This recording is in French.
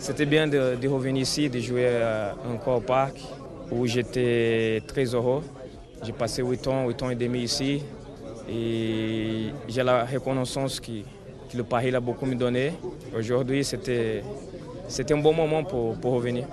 C'était bien de, revenir ici, de jouer euh, encore au parc où j'étais très heureux. J'ai passé 8 ans, 8 ans et demi ici et j'ai la reconnaissance que, que le Paris a beaucoup me donné. Aujourd'hui, c'était un bon moment pour revenir.